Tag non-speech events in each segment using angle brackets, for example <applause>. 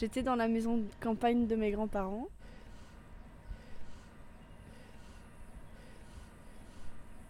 J'étais dans la maison de campagne de mes grands-parents.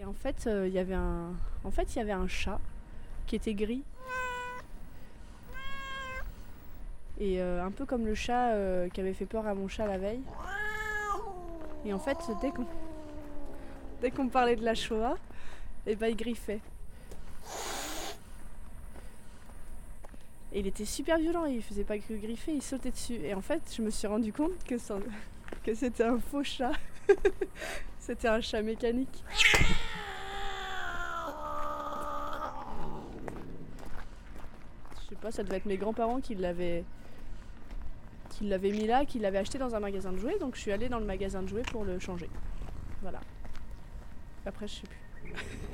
Et en fait, euh, il y avait un chat qui était gris. Et euh, un peu comme le chat euh, qui avait fait peur à mon chat la veille. Et en fait, dès qu'on dès parlait de la Shoah, et ben il griffait. Et il était super violent, il faisait pas que griffer, il sautait dessus. Et en fait, je me suis rendu compte que, que c'était un faux chat. <laughs> c'était un chat mécanique. Je sais pas, ça devait être mes grands-parents qui l'avaient qui l'avaient mis là, qui l'avaient acheté dans un magasin de jouets, donc je suis allée dans le magasin de jouets pour le changer. Voilà. Après, je sais plus. <laughs>